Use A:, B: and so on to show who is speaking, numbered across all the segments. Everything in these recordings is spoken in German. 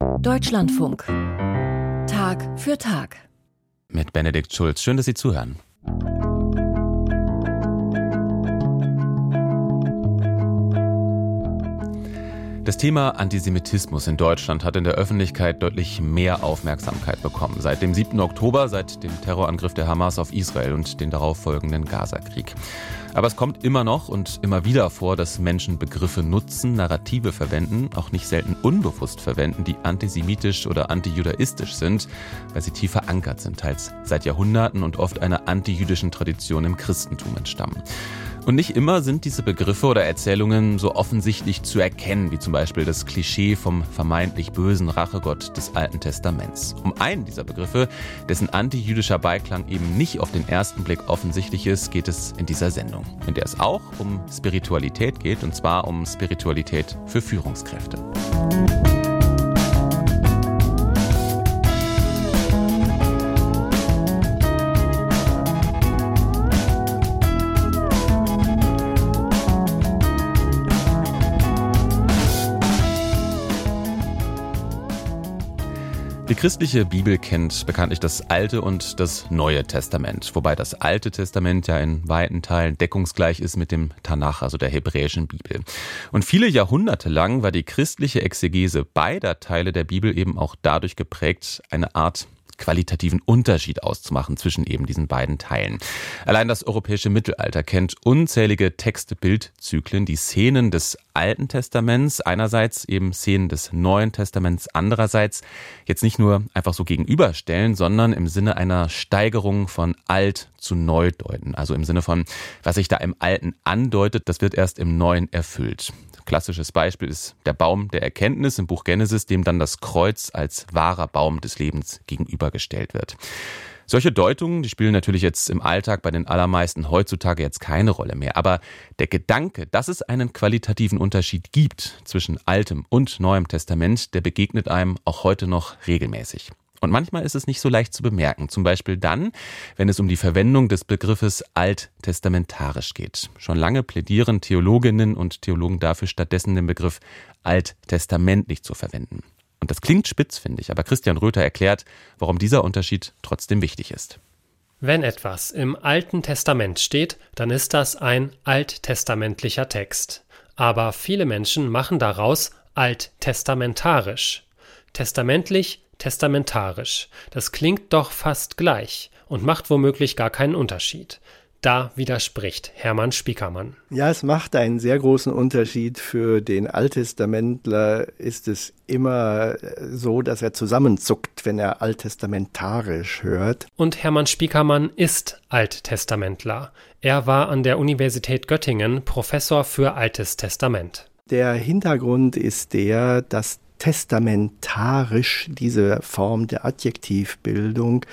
A: Deutschlandfunk. Tag für Tag.
B: Mit Benedikt Schulz. Schön, dass Sie zuhören. Das Thema Antisemitismus in Deutschland hat in der Öffentlichkeit deutlich mehr Aufmerksamkeit bekommen. Seit dem 7. Oktober, seit dem Terrorangriff der Hamas auf Israel und den darauffolgenden Gazakrieg. Aber es kommt immer noch und immer wieder vor, dass Menschen Begriffe nutzen, Narrative verwenden, auch nicht selten unbewusst verwenden, die antisemitisch oder antijudaistisch sind, weil sie tief verankert sind, teils seit Jahrhunderten und oft einer antijüdischen Tradition im Christentum entstammen. Und nicht immer sind diese Begriffe oder Erzählungen so offensichtlich zu erkennen, wie zum Beispiel das Klischee vom vermeintlich bösen Rachegott des Alten Testaments. Um einen dieser Begriffe, dessen antijüdischer Beiklang eben nicht auf den ersten Blick offensichtlich ist, geht es in dieser Sendung, in der es auch um Spiritualität geht, und zwar um Spiritualität für Führungskräfte. Christliche Bibel kennt bekanntlich das Alte und das Neue Testament, wobei das Alte Testament ja in weiten Teilen deckungsgleich ist mit dem Tanach, also der hebräischen Bibel. Und viele Jahrhunderte lang war die christliche Exegese beider Teile der Bibel eben auch dadurch geprägt, eine Art qualitativen Unterschied auszumachen zwischen eben diesen beiden Teilen. Allein das europäische Mittelalter kennt unzählige Texte-Bildzyklen, die Szenen des Alten Testaments einerseits, eben Szenen des Neuen Testaments andererseits, jetzt nicht nur einfach so gegenüberstellen, sondern im Sinne einer Steigerung von alt zu neu deuten. Also im Sinne von, was sich da im Alten andeutet, das wird erst im Neuen erfüllt. Klassisches Beispiel ist der Baum der Erkenntnis im Buch Genesis, dem dann das Kreuz als wahrer Baum des Lebens gegenübergestellt wird. Solche Deutungen, die spielen natürlich jetzt im Alltag bei den allermeisten heutzutage jetzt keine Rolle mehr. Aber der Gedanke, dass es einen qualitativen Unterschied gibt zwischen Altem und Neuem Testament, der begegnet einem auch heute noch regelmäßig. Und manchmal ist es nicht so leicht zu bemerken, zum Beispiel dann, wenn es um die Verwendung des Begriffes alttestamentarisch geht. Schon lange plädieren Theologinnen und Theologen dafür, stattdessen den Begriff alttestamentlich zu verwenden. Und das klingt spitz, finde ich, aber Christian Röther erklärt, warum dieser Unterschied trotzdem wichtig ist.
C: Wenn etwas im Alten Testament steht, dann ist das ein alttestamentlicher Text. Aber viele Menschen machen daraus alttestamentarisch. Testamentlich testamentarisch. Das klingt doch fast gleich und macht womöglich gar keinen Unterschied. Da widerspricht Hermann Spiekermann.
D: Ja, es macht einen sehr großen Unterschied. Für den Alttestamentler ist es immer so, dass er zusammenzuckt, wenn er alttestamentarisch hört.
C: Und Hermann Spiekermann ist Alttestamentler. Er war an der Universität Göttingen Professor für Altes Testament.
D: Der Hintergrund ist der, dass testamentarisch, diese Form der Adjektivbildung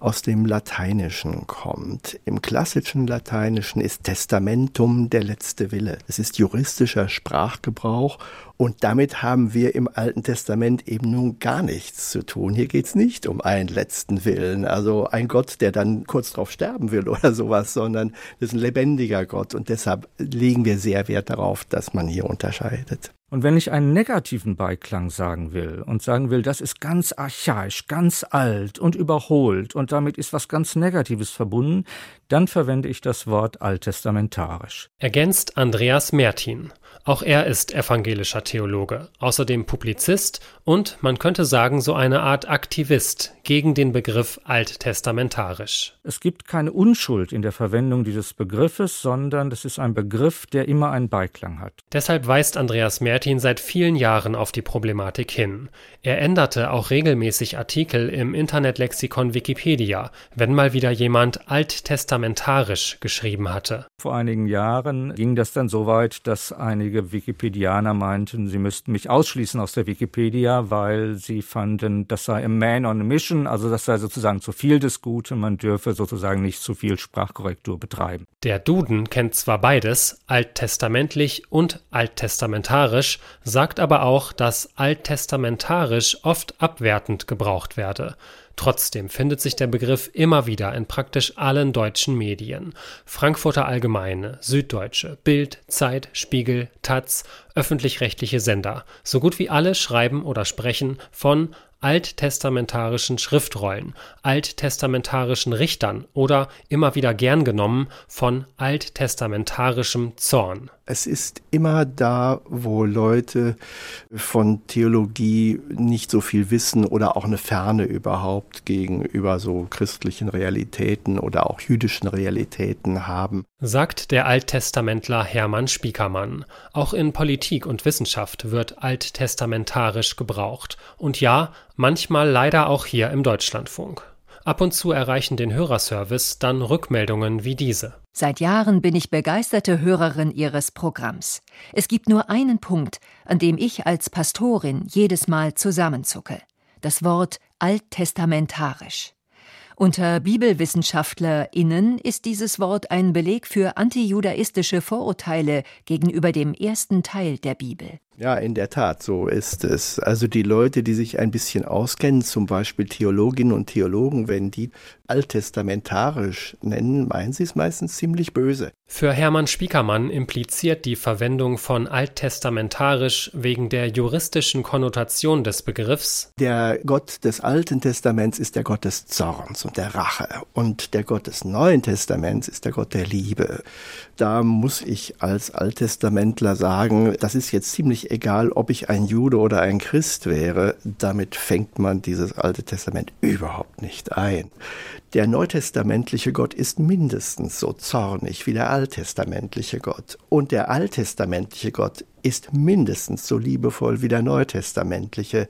D: aus dem Lateinischen kommt. Im klassischen Lateinischen ist Testamentum der letzte Wille. Es ist juristischer Sprachgebrauch und damit haben wir im Alten Testament eben nun gar nichts zu tun. Hier geht es nicht um einen letzten Willen, also ein Gott, der dann kurz drauf sterben will oder sowas, sondern das ist ein lebendiger Gott und deshalb legen wir sehr Wert darauf, dass man hier unterscheidet.
E: Und wenn ich einen negativen Beiklang sagen will und sagen will, das ist ganz archaisch, ganz alt und überholt und damit ist was ganz Negatives verbunden, dann verwende ich das Wort alttestamentarisch.
C: Ergänzt Andreas Mertin. Auch er ist evangelischer Theologe, außerdem Publizist und man könnte sagen so eine Art Aktivist gegen den Begriff alttestamentarisch.
E: Es gibt keine Unschuld in der Verwendung dieses Begriffes, sondern das ist ein Begriff, der immer einen Beiklang hat.
C: Deshalb weist Andreas Mertin seit vielen Jahren auf die Problematik hin. Er änderte auch regelmäßig Artikel im Internetlexikon Wikipedia, wenn mal wieder jemand alttestamentarisch geschrieben hatte.
E: Vor einigen Jahren ging das dann so weit, dass einige Wikipedianer meinten, sie müssten mich ausschließen aus der Wikipedia, weil sie fanden, das sei a man on a mission, also das sei sozusagen zu viel des Guten, man dürfe sozusagen nicht zu viel Sprachkorrektur betreiben.
C: Der Duden kennt zwar beides, alttestamentlich und alttestamentarisch, sagt aber auch, dass alttestamentarisch oft abwertend gebraucht werde. Trotzdem findet sich der Begriff immer wieder in praktisch allen deutschen Medien. Frankfurter Allgemeine, Süddeutsche, Bild, Zeit, Spiegel, Taz, öffentlich-rechtliche Sender. So gut wie alle schreiben oder sprechen von alttestamentarischen Schriftrollen, alttestamentarischen Richtern oder immer wieder gern genommen von alttestamentarischem Zorn.
D: Es ist immer da, wo Leute von Theologie nicht so viel wissen oder auch eine Ferne überhaupt gegenüber so christlichen Realitäten oder auch jüdischen Realitäten haben.
C: Sagt der Alttestamentler Hermann Spiekermann. Auch in Politik und Wissenschaft wird alttestamentarisch gebraucht. Und ja, manchmal leider auch hier im Deutschlandfunk. Ab und zu erreichen den Hörerservice dann Rückmeldungen wie diese.
A: Seit Jahren bin ich begeisterte Hörerin Ihres Programms. Es gibt nur einen Punkt, an dem ich als Pastorin jedes Mal zusammenzucke. Das Wort alttestamentarisch. Unter BibelwissenschaftlerInnen ist dieses Wort ein Beleg für antijudaistische Vorurteile gegenüber dem ersten Teil der Bibel.
D: Ja, in der Tat, so ist es. Also die Leute, die sich ein bisschen auskennen, zum Beispiel Theologinnen und Theologen, wenn die alttestamentarisch nennen, meinen sie es meistens ziemlich böse.
C: Für Hermann Spiekermann impliziert die Verwendung von alttestamentarisch wegen der juristischen Konnotation des Begriffs.
D: Der Gott des Alten Testaments ist der Gott des Zorns und der Rache und der Gott des Neuen Testaments ist der Gott der Liebe. Da muss ich als Alttestamentler sagen, das ist jetzt ziemlich egal, ob ich ein Jude oder ein Christ wäre, damit fängt man dieses Alte Testament überhaupt nicht ein. Der neutestamentliche Gott ist mindestens so zornig wie der alttestamentliche Gott. Und der alttestamentliche Gott ist mindestens so liebevoll wie der neutestamentliche.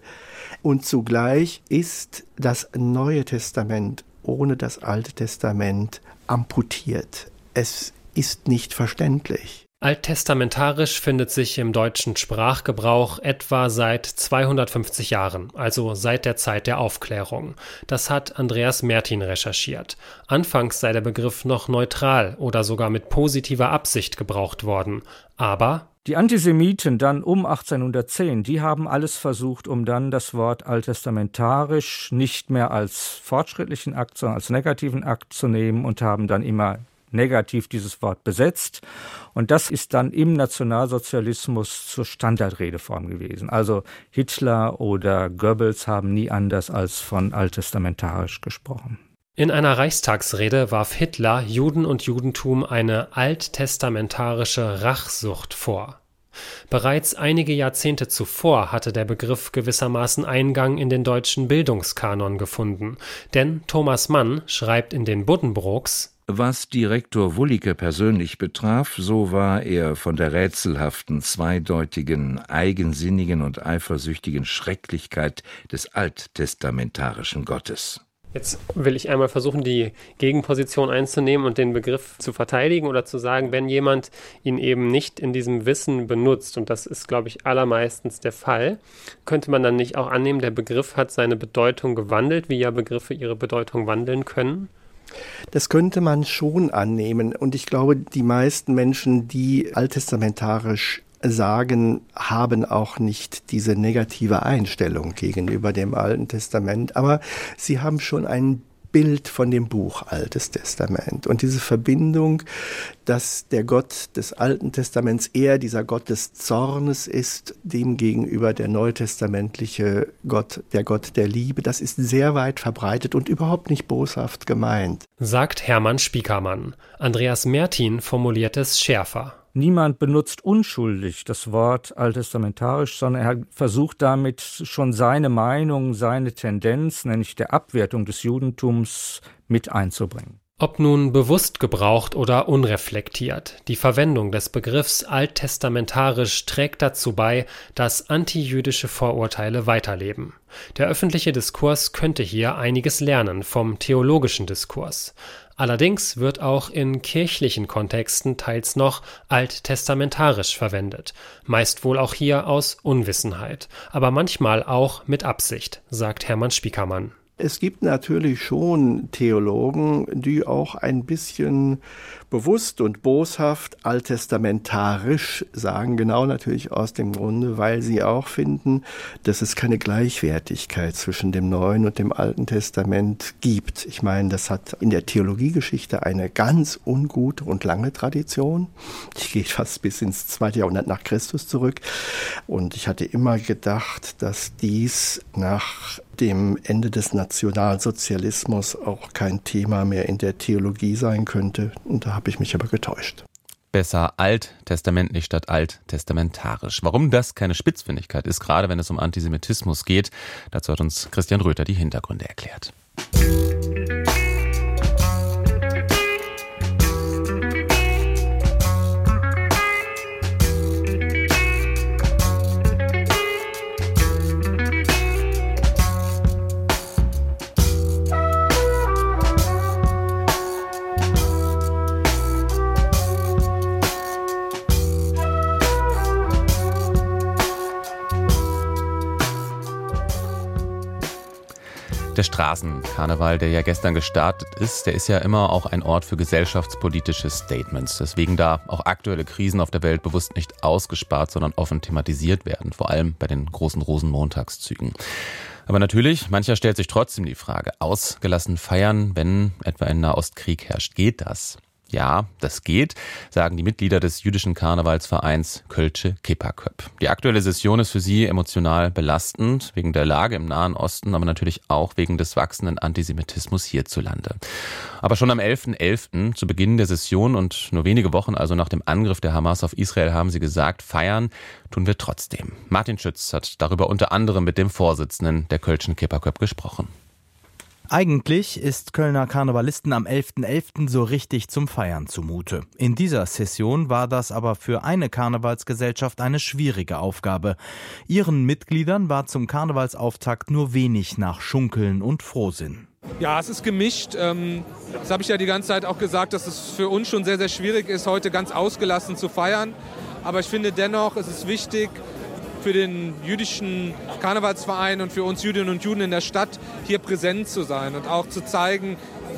D: Und zugleich ist das Neue Testament ohne das Alte Testament amputiert. Es ist nicht verständlich.
C: Alttestamentarisch findet sich im deutschen Sprachgebrauch etwa seit 250 Jahren, also seit der Zeit der Aufklärung. Das hat Andreas Mertin recherchiert. Anfangs sei der Begriff noch neutral oder sogar mit positiver Absicht gebraucht worden. Aber
E: die Antisemiten dann um 1810, die haben alles versucht, um dann das Wort alttestamentarisch nicht mehr als fortschrittlichen Akt, sondern als negativen Akt zu nehmen und haben dann immer negativ dieses Wort besetzt. Und das ist dann im Nationalsozialismus zur Standardredeform gewesen. Also Hitler oder Goebbels haben nie anders als von alttestamentarisch gesprochen.
C: In einer Reichstagsrede warf Hitler Juden und Judentum eine alttestamentarische Rachsucht vor. Bereits einige Jahrzehnte zuvor hatte der Begriff gewissermaßen Eingang in den deutschen Bildungskanon gefunden, denn Thomas Mann schreibt in den Buddenbrooks
F: was Direktor Wullicke persönlich betraf, so war er von der rätselhaften, zweideutigen, eigensinnigen und eifersüchtigen Schrecklichkeit des alttestamentarischen Gottes.
C: Jetzt will ich einmal versuchen, die Gegenposition einzunehmen und den Begriff zu verteidigen oder zu sagen, wenn jemand ihn eben nicht in diesem Wissen benutzt, und das ist, glaube ich, allermeistens der Fall, könnte man dann nicht auch annehmen, der Begriff hat seine Bedeutung gewandelt, wie ja Begriffe ihre Bedeutung wandeln können?
D: Das könnte man schon annehmen. Und ich glaube, die meisten Menschen, die alttestamentarisch sagen, haben auch nicht diese negative Einstellung gegenüber dem Alten Testament, aber sie haben schon ein Bild von dem Buch Altes Testament. Und diese Verbindung, dass der Gott des Alten Testaments eher dieser Gott des Zornes ist, demgegenüber der neutestamentliche Gott, der Gott der Liebe, das ist sehr weit verbreitet und überhaupt nicht boshaft gemeint.
C: Sagt Hermann Spiekermann. Andreas Mertin formuliert es schärfer.
E: Niemand benutzt unschuldig das Wort alttestamentarisch, sondern er versucht damit schon seine Meinung, seine Tendenz, nämlich der Abwertung des Judentums, mit einzubringen.
C: Ob nun bewusst gebraucht oder unreflektiert, die Verwendung des Begriffs alttestamentarisch trägt dazu bei, dass antijüdische Vorurteile weiterleben. Der öffentliche Diskurs könnte hier einiges lernen vom theologischen Diskurs. Allerdings wird auch in kirchlichen Kontexten teils noch alttestamentarisch verwendet, meist wohl auch hier aus Unwissenheit, aber manchmal auch mit Absicht, sagt Hermann Spiekermann.
D: Es gibt natürlich schon Theologen, die auch ein bisschen bewusst und boshaft alttestamentarisch sagen, genau natürlich aus dem Grunde, weil sie auch finden, dass es keine Gleichwertigkeit zwischen dem Neuen und dem Alten Testament gibt. Ich meine, das hat in der Theologiegeschichte eine ganz ungute und lange Tradition. Ich gehe fast bis ins zweite Jahrhundert nach Christus zurück. Und ich hatte immer gedacht, dass dies nach dem Ende des Nationalsozialismus auch kein Thema mehr in der Theologie sein könnte. Und da habe ich mich aber getäuscht.
B: Besser alttestamentlich statt alttestamentarisch. Warum das keine Spitzfindigkeit ist, gerade wenn es um Antisemitismus geht, dazu hat uns Christian Röther die Hintergründe erklärt. Der Straßenkarneval, der ja gestern gestartet ist, der ist ja immer auch ein Ort für gesellschaftspolitische Statements. Deswegen da auch aktuelle Krisen auf der Welt bewusst nicht ausgespart, sondern offen thematisiert werden, vor allem bei den großen Rosenmontagszügen. Aber natürlich, mancher stellt sich trotzdem die Frage, ausgelassen feiern, wenn etwa ein Nahostkrieg herrscht, geht das? Ja, das geht, sagen die Mitglieder des jüdischen Karnevalsvereins Kölsche Kipperköp. Die aktuelle Session ist für sie emotional belastend, wegen der Lage im Nahen Osten, aber natürlich auch wegen des wachsenden Antisemitismus hierzulande. Aber schon am 11.11., .11., zu Beginn der Session und nur wenige Wochen also nach dem Angriff der Hamas auf Israel, haben sie gesagt, feiern tun wir trotzdem. Martin Schütz hat darüber unter anderem mit dem Vorsitzenden der Kölschen Kipperköp gesprochen.
G: Eigentlich ist Kölner Karnevalisten am 11.11. .11. so richtig zum Feiern zumute. In dieser Session war das aber für eine Karnevalsgesellschaft eine schwierige Aufgabe. Ihren Mitgliedern war zum Karnevalsauftakt nur wenig nach Schunkeln und Frohsinn.
H: Ja, es ist gemischt. Ähm, das habe ich ja die ganze Zeit auch gesagt, dass es für uns schon sehr, sehr schwierig ist, heute ganz ausgelassen zu feiern. Aber ich finde dennoch, es ist wichtig, für den jüdischen Karnevalsverein und für uns Jüdinnen und Juden in der Stadt hier präsent zu sein und auch zu zeigen,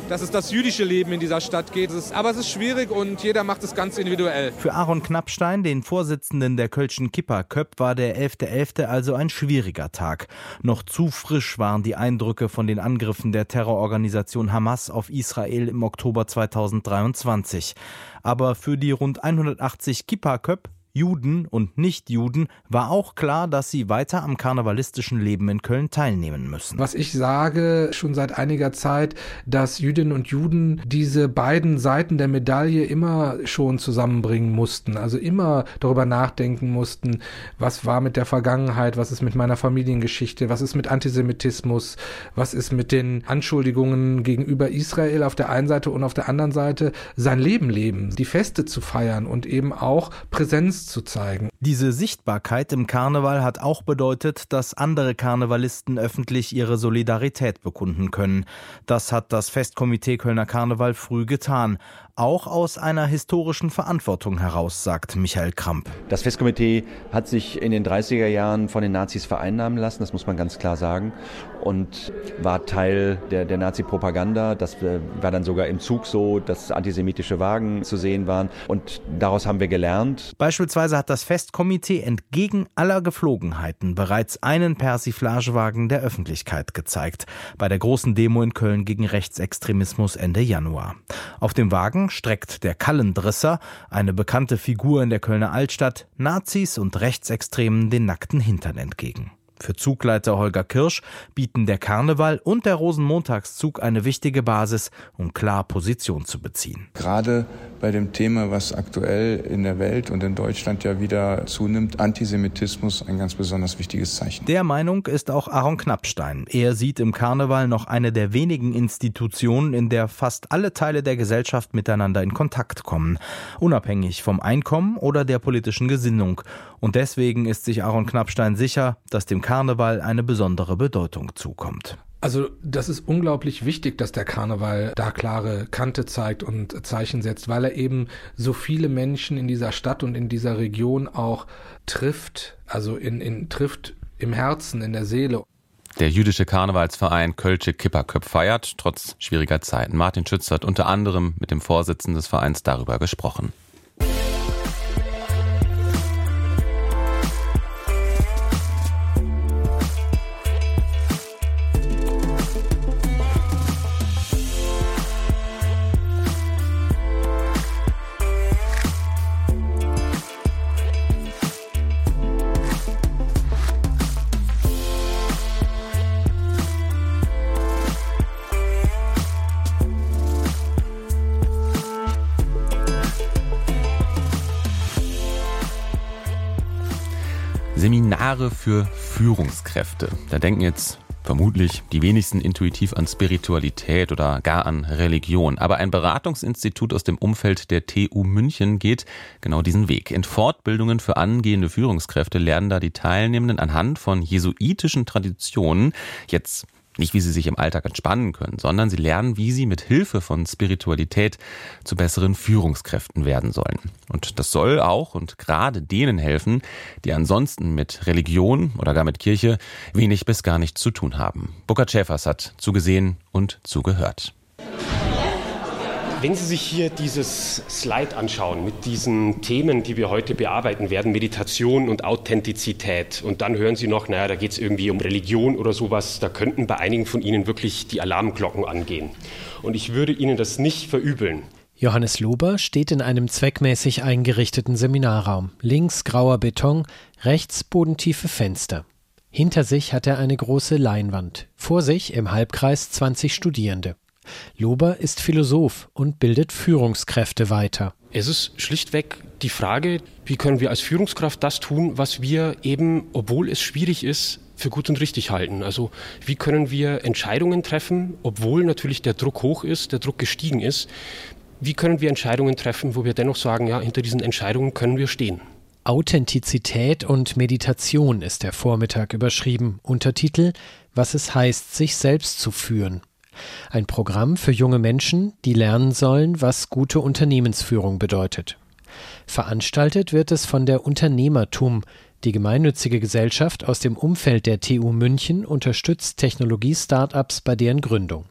H: dass es das jüdische Leben in dieser Stadt geht. aber es ist schwierig und jeder macht es ganz individuell.
G: Für Aaron Knappstein, den Vorsitzenden der Kölschen Kipper Köpp, war der 11.11. .11. also ein schwieriger Tag. Noch zu frisch waren die Eindrücke von den Angriffen der Terrororganisation Hamas auf Israel im Oktober 2023. Aber für die rund 180 Kippa Köpp Juden und Nichtjuden war auch klar, dass sie weiter am karnevalistischen Leben in Köln teilnehmen müssen.
H: Was ich sage schon seit einiger Zeit, dass Jüdinnen und Juden diese beiden Seiten der Medaille immer schon zusammenbringen mussten, also immer darüber nachdenken mussten, was war mit der Vergangenheit, was ist mit meiner Familiengeschichte, was ist mit Antisemitismus, was ist mit den Anschuldigungen gegenüber Israel auf der einen Seite und auf der anderen Seite sein Leben leben, die Feste zu feiern und eben auch Präsenz zu zeigen.
G: Diese Sichtbarkeit im Karneval hat auch bedeutet, dass andere Karnevalisten öffentlich ihre Solidarität bekunden können. Das hat das Festkomitee Kölner Karneval früh getan auch aus einer historischen Verantwortung heraus, sagt Michael Kramp.
I: Das Festkomitee hat sich in den 30er Jahren von den Nazis vereinnahmen lassen, das muss man ganz klar sagen, und war Teil der, der Nazi-Propaganda. Das äh, war dann sogar im Zug so, dass antisemitische Wagen zu sehen waren und daraus haben wir gelernt.
G: Beispielsweise hat das Festkomitee entgegen aller Geflogenheiten bereits einen Persiflagewagen der Öffentlichkeit gezeigt, bei der großen Demo in Köln gegen Rechtsextremismus Ende Januar. Auf dem Wagen streckt der Kallendrisser, eine bekannte Figur in der Kölner Altstadt, Nazis und Rechtsextremen den nackten Hintern entgegen. Für Zugleiter Holger Kirsch bieten der Karneval und der Rosenmontagszug eine wichtige Basis, um klar Position zu beziehen.
J: Gerade bei dem Thema, was aktuell in der Welt und in Deutschland ja wieder zunimmt, Antisemitismus ein ganz besonders wichtiges Zeichen.
G: Der Meinung ist auch Aaron Knappstein. Er sieht im Karneval noch eine der wenigen Institutionen, in der fast alle Teile der Gesellschaft miteinander in Kontakt kommen, unabhängig vom Einkommen oder der politischen Gesinnung. Und deswegen ist sich Aaron Knappstein sicher, dass dem Karneval eine besondere Bedeutung zukommt.
H: Also das ist unglaublich wichtig, dass der Karneval da klare Kante zeigt und Zeichen setzt, weil er eben so viele Menschen in dieser Stadt und in dieser Region auch trifft, also in, in trifft im Herzen, in der Seele.
B: Der jüdische Karnevalsverein Kölsche Kipperköp feiert, trotz schwieriger Zeiten. Martin Schütz hat unter anderem mit dem Vorsitzenden des Vereins darüber gesprochen. Für Führungskräfte. Da denken jetzt vermutlich die wenigsten intuitiv an Spiritualität oder gar an Religion. Aber ein Beratungsinstitut aus dem Umfeld der TU München geht genau diesen Weg. In Fortbildungen für angehende Führungskräfte lernen da die Teilnehmenden anhand von jesuitischen Traditionen jetzt nicht, wie sie sich im Alltag entspannen können, sondern sie lernen, wie sie mit Hilfe von Spiritualität zu besseren Führungskräften werden sollen. Und das soll auch und gerade denen helfen, die ansonsten mit Religion oder gar mit Kirche wenig bis gar nichts zu tun haben. Burkhard Schäfers hat zugesehen und zugehört.
K: Wenn Sie sich hier dieses Slide anschauen mit diesen Themen, die wir heute bearbeiten werden, Meditation und Authentizität, und dann hören Sie noch, naja, da geht es irgendwie um Religion oder sowas, da könnten bei einigen von Ihnen wirklich die Alarmglocken angehen. Und ich würde Ihnen das nicht verübeln.
L: Johannes Lober steht in einem zweckmäßig eingerichteten Seminarraum. Links grauer Beton, rechts bodentiefe Fenster. Hinter sich hat er eine große Leinwand. Vor sich im Halbkreis 20 Studierende. Lober ist Philosoph und bildet Führungskräfte weiter.
K: Es ist schlichtweg die Frage, wie können wir als Führungskraft das tun, was wir eben, obwohl es schwierig ist, für gut und richtig halten. Also wie können wir Entscheidungen treffen, obwohl natürlich der Druck hoch ist, der Druck gestiegen ist. Wie können wir Entscheidungen treffen, wo wir dennoch sagen, ja, hinter diesen Entscheidungen können wir stehen.
L: Authentizität und Meditation ist der Vormittag überschrieben. Untertitel Was es heißt, sich selbst zu führen. Ein Programm für junge Menschen, die lernen sollen, was gute Unternehmensführung bedeutet. Veranstaltet wird es von der Unternehmertum, die gemeinnützige Gesellschaft aus dem Umfeld der TU München unterstützt Technologie-Startups bei deren Gründung.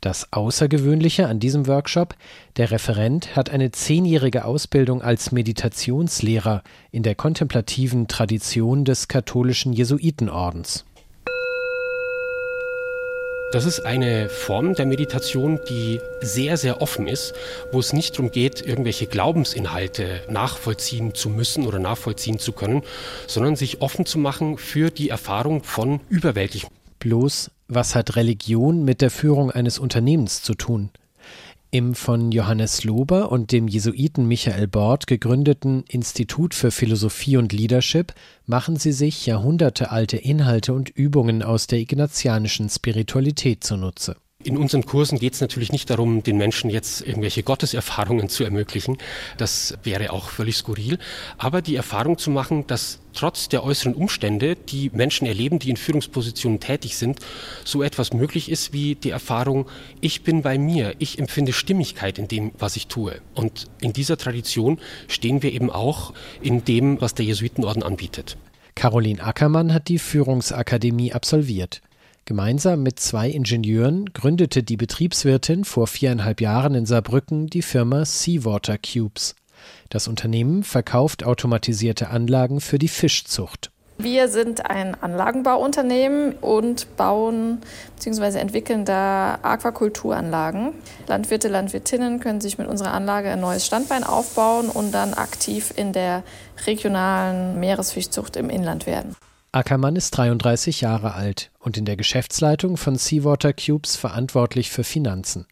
L: Das Außergewöhnliche an diesem Workshop, der Referent hat eine zehnjährige Ausbildung als Meditationslehrer in der kontemplativen Tradition des katholischen Jesuitenordens.
K: Das ist eine Form der Meditation, die sehr, sehr offen ist, wo es nicht darum geht, irgendwelche Glaubensinhalte nachvollziehen zu müssen oder nachvollziehen zu können, sondern sich offen zu machen für die Erfahrung von Überwältigem.
L: Bloß, was hat Religion mit der Führung eines Unternehmens zu tun? Im von Johannes Lober und dem Jesuiten Michael Bord gegründeten Institut für Philosophie und Leadership machen sie sich jahrhundertealte Inhalte und Übungen aus der ignatianischen Spiritualität zunutze.
K: In unseren Kursen geht es natürlich nicht darum, den Menschen jetzt irgendwelche Gotteserfahrungen zu ermöglichen. Das wäre auch völlig skurril. Aber die Erfahrung zu machen, dass trotz der äußeren Umstände, die Menschen erleben, die in Führungspositionen tätig sind, so etwas möglich ist wie die Erfahrung, ich bin bei mir, ich empfinde Stimmigkeit in dem, was ich tue. Und in dieser Tradition stehen wir eben auch in dem, was der Jesuitenorden anbietet.
L: Caroline Ackermann hat die Führungsakademie absolviert. Gemeinsam mit zwei Ingenieuren gründete die Betriebswirtin vor viereinhalb Jahren in Saarbrücken die Firma Seawater Cubes. Das Unternehmen verkauft automatisierte Anlagen für die Fischzucht.
M: Wir sind ein Anlagenbauunternehmen und bauen bzw. entwickeln da Aquakulturanlagen. Landwirte, Landwirtinnen können sich mit unserer Anlage ein neues Standbein aufbauen und dann aktiv in der regionalen Meeresfischzucht im Inland werden.
L: Ackermann ist 33 Jahre alt und in der Geschäftsleitung von Seawater Cubes verantwortlich für Finanzen.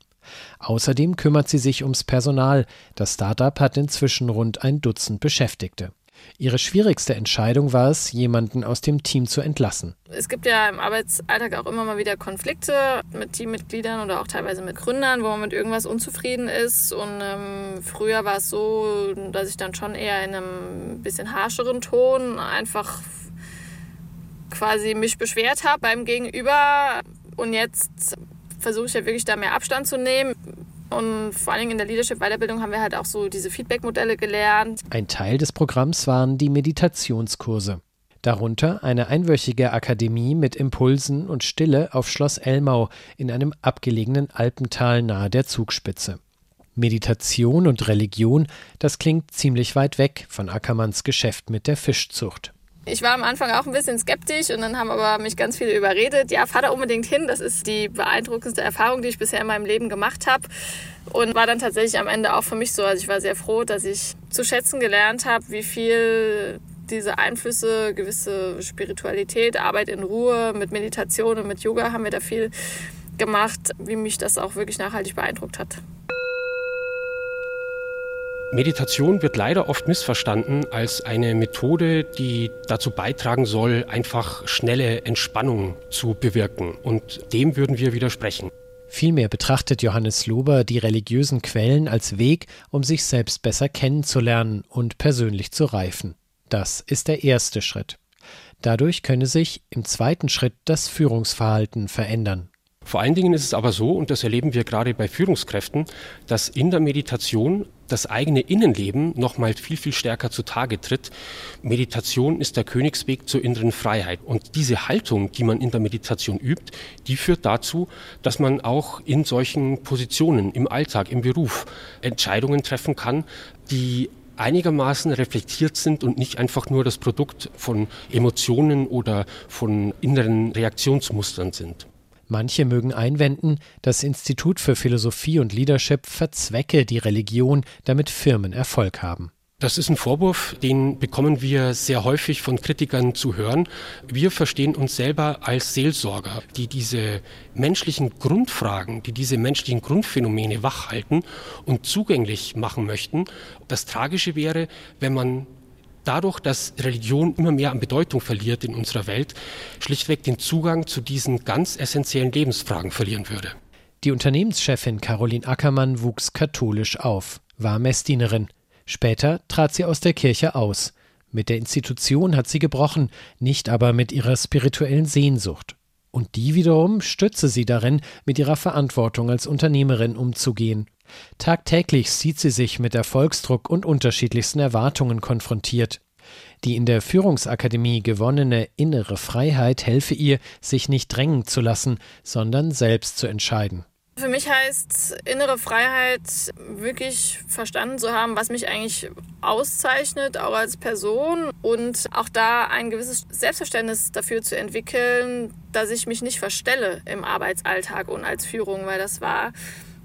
L: Außerdem kümmert sie sich ums Personal. Das Startup hat inzwischen rund ein Dutzend Beschäftigte. Ihre schwierigste Entscheidung war es, jemanden aus dem Team zu entlassen.
M: Es gibt ja im Arbeitsalltag auch immer mal wieder Konflikte mit Teammitgliedern oder auch teilweise mit Gründern, wo man mit irgendwas unzufrieden ist. Und ähm, früher war es so, dass ich dann schon eher in einem bisschen harscheren Ton einfach quasi mich beschwert habe beim Gegenüber. Und jetzt versuche ich ja wirklich da mehr Abstand zu nehmen. Und vor allen Dingen in der Leadership-Weiterbildung haben wir halt auch so diese Feedback-Modelle gelernt.
L: Ein Teil des Programms waren die Meditationskurse. Darunter eine einwöchige Akademie mit Impulsen und Stille auf Schloss Elmau in einem abgelegenen Alpental nahe der Zugspitze. Meditation und Religion, das klingt ziemlich weit weg von Ackermanns Geschäft mit der Fischzucht.
M: Ich war am Anfang auch ein bisschen skeptisch und dann haben aber mich ganz viele überredet. Ja, fahr da unbedingt hin. Das ist die beeindruckendste Erfahrung, die ich bisher in meinem Leben gemacht habe. Und war dann tatsächlich am Ende auch für mich so. Also ich war sehr froh, dass ich zu schätzen gelernt habe, wie viel diese Einflüsse, gewisse Spiritualität, Arbeit in Ruhe, mit Meditation und mit Yoga haben wir da viel gemacht, wie mich das auch wirklich nachhaltig beeindruckt hat.
K: Meditation wird leider oft missverstanden als eine Methode, die dazu beitragen soll, einfach schnelle Entspannung zu bewirken. Und dem würden wir widersprechen.
L: Vielmehr betrachtet Johannes Lober die religiösen Quellen als Weg, um sich selbst besser kennenzulernen und persönlich zu reifen. Das ist der erste Schritt. Dadurch könne sich im zweiten Schritt das Führungsverhalten verändern.
K: Vor allen Dingen ist es aber so, und das erleben wir gerade bei Führungskräften, dass in der Meditation das eigene Innenleben noch mal viel, viel stärker zutage tritt. Meditation ist der Königsweg zur inneren Freiheit. Und diese Haltung, die man in der Meditation übt, die führt dazu, dass man auch in solchen Positionen im Alltag, im Beruf Entscheidungen treffen kann, die einigermaßen reflektiert sind und nicht einfach nur das Produkt von Emotionen oder von inneren Reaktionsmustern sind.
L: Manche mögen einwenden, das Institut für Philosophie und Leadership verzwecke die Religion, damit Firmen Erfolg haben.
K: Das ist ein Vorwurf, den bekommen wir sehr häufig von Kritikern zu hören. Wir verstehen uns selber als Seelsorger, die diese menschlichen Grundfragen, die diese menschlichen Grundphänomene wachhalten und zugänglich machen möchten. Das Tragische wäre, wenn man dadurch, dass Religion immer mehr an Bedeutung verliert in unserer Welt, schlichtweg den Zugang zu diesen ganz essentiellen Lebensfragen verlieren würde.
L: Die Unternehmenschefin Caroline Ackermann wuchs katholisch auf, war Messdienerin. Später trat sie aus der Kirche aus. Mit der Institution hat sie gebrochen, nicht aber mit ihrer spirituellen Sehnsucht. Und die wiederum stütze sie darin, mit ihrer Verantwortung als Unternehmerin umzugehen. Tagtäglich sieht sie sich mit Erfolgsdruck und unterschiedlichsten Erwartungen konfrontiert. Die in der Führungsakademie gewonnene innere Freiheit helfe ihr, sich nicht drängen zu lassen, sondern selbst zu entscheiden.
M: Für mich heißt innere Freiheit wirklich verstanden zu haben, was mich eigentlich auszeichnet, auch als Person und auch da ein gewisses Selbstverständnis dafür zu entwickeln, dass ich mich nicht verstelle im Arbeitsalltag und als Führung, weil das war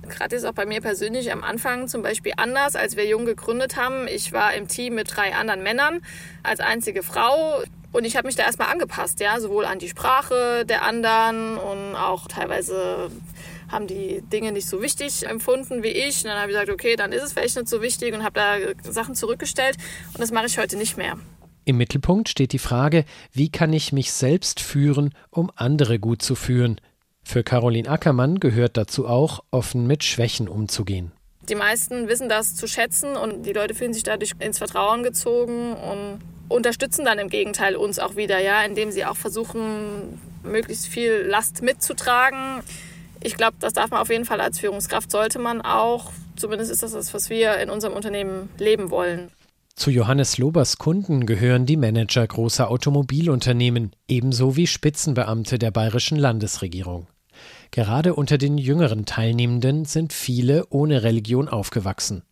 M: gerade jetzt auch bei mir persönlich am Anfang zum Beispiel anders, als wir jung gegründet haben. Ich war im Team mit drei anderen Männern als einzige Frau. Und ich habe mich da erstmal angepasst, ja, sowohl an die Sprache der anderen und auch teilweise haben die Dinge nicht so wichtig empfunden wie ich. Und dann habe ich gesagt, okay, dann ist es vielleicht nicht so wichtig und habe da Sachen zurückgestellt. Und das mache ich heute nicht mehr.
L: Im Mittelpunkt steht die Frage, wie kann ich mich selbst führen, um andere gut zu führen. Für Caroline Ackermann gehört dazu auch, offen mit Schwächen umzugehen.
M: Die meisten wissen das zu schätzen und die Leute fühlen sich dadurch ins Vertrauen gezogen und unterstützen dann im Gegenteil uns auch wieder, ja, indem sie auch versuchen, möglichst viel Last mitzutragen. Ich glaube, das darf man auf jeden Fall als Führungskraft, sollte man auch. Zumindest ist das das, was wir in unserem Unternehmen leben wollen.
L: Zu Johannes Lobers Kunden gehören die Manager großer Automobilunternehmen, ebenso wie Spitzenbeamte der bayerischen Landesregierung. Gerade unter den jüngeren Teilnehmenden sind viele ohne Religion aufgewachsen.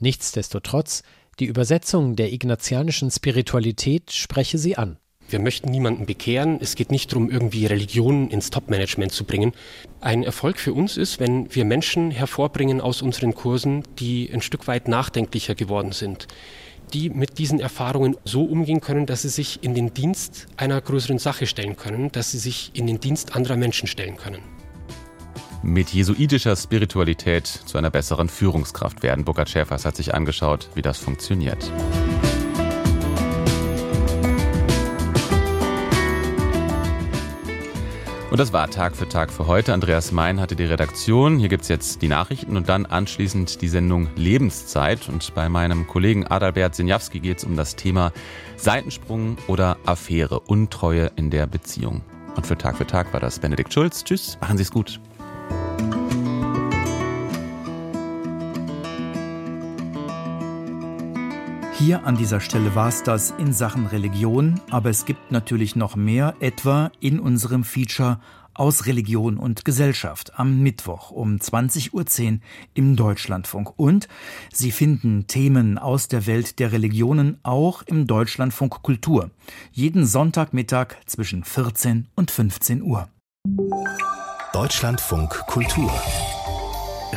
L: Nichtsdestotrotz, die Übersetzung der ignatianischen Spiritualität spreche sie an.
K: Wir möchten niemanden bekehren. Es geht nicht darum, irgendwie Religionen ins Top-Management zu bringen. Ein Erfolg für uns ist, wenn wir Menschen hervorbringen aus unseren Kursen, die ein Stück weit nachdenklicher geworden sind die mit diesen Erfahrungen so umgehen können, dass sie sich in den Dienst einer größeren Sache stellen können, dass sie sich in den Dienst anderer Menschen stellen können.
B: Mit jesuitischer Spiritualität zu einer besseren Führungskraft werden. Burkhard Schäfers hat sich angeschaut, wie das funktioniert. Und das war Tag für Tag für heute. Andreas Mein hatte die Redaktion. Hier gibt es jetzt die Nachrichten und dann anschließend die Sendung Lebenszeit. Und bei meinem Kollegen Adalbert Sinjawski geht es um das Thema Seitensprung oder Affäre, Untreue in der Beziehung. Und für Tag für Tag war das Benedikt Schulz. Tschüss, machen Sie es gut.
N: Hier an dieser Stelle war es das in Sachen Religion, aber es gibt natürlich noch mehr, etwa in unserem Feature aus Religion und Gesellschaft am Mittwoch um 20.10 Uhr im Deutschlandfunk. Und Sie finden Themen aus der Welt der Religionen auch im Deutschlandfunk Kultur. Jeden Sonntagmittag zwischen 14 und 15 Uhr.
O: Deutschlandfunk Kultur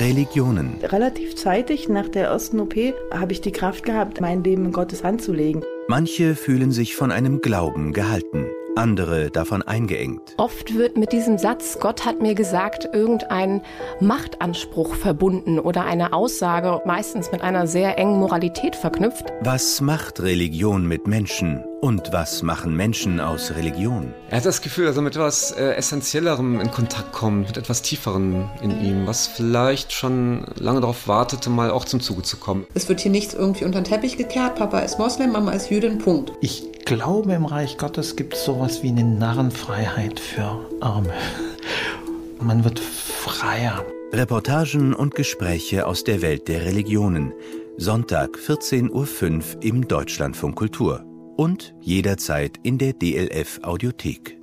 O: Religionen.
P: Relativ zeitig nach der ersten OP habe ich die Kraft gehabt, mein Leben in Gottes Hand zu legen.
O: Manche fühlen sich von einem Glauben gehalten andere davon eingeengt.
Q: Oft wird mit diesem Satz, Gott hat mir gesagt, irgendein Machtanspruch verbunden oder eine Aussage, meistens mit einer sehr engen Moralität verknüpft.
O: Was macht Religion mit Menschen und was machen Menschen aus Religion?
R: Er hat das Gefühl, dass er mit etwas äh, Essentiellerem in Kontakt kommt, mit etwas Tieferem in ihm, was vielleicht schon lange darauf wartete, mal auch zum Zuge zu kommen.
S: Es wird hier nichts irgendwie unter den Teppich gekehrt. Papa ist Moslem, Mama ist Jüdin, Punkt.
T: Ich glaube, im Reich Gottes gibt es sowas wie eine Narrenfreiheit für Arme. Man wird freier.
O: Reportagen und Gespräche aus der Welt der Religionen. Sonntag 14.05 Uhr im Deutschlandfunk Kultur und jederzeit in der DLF Audiothek.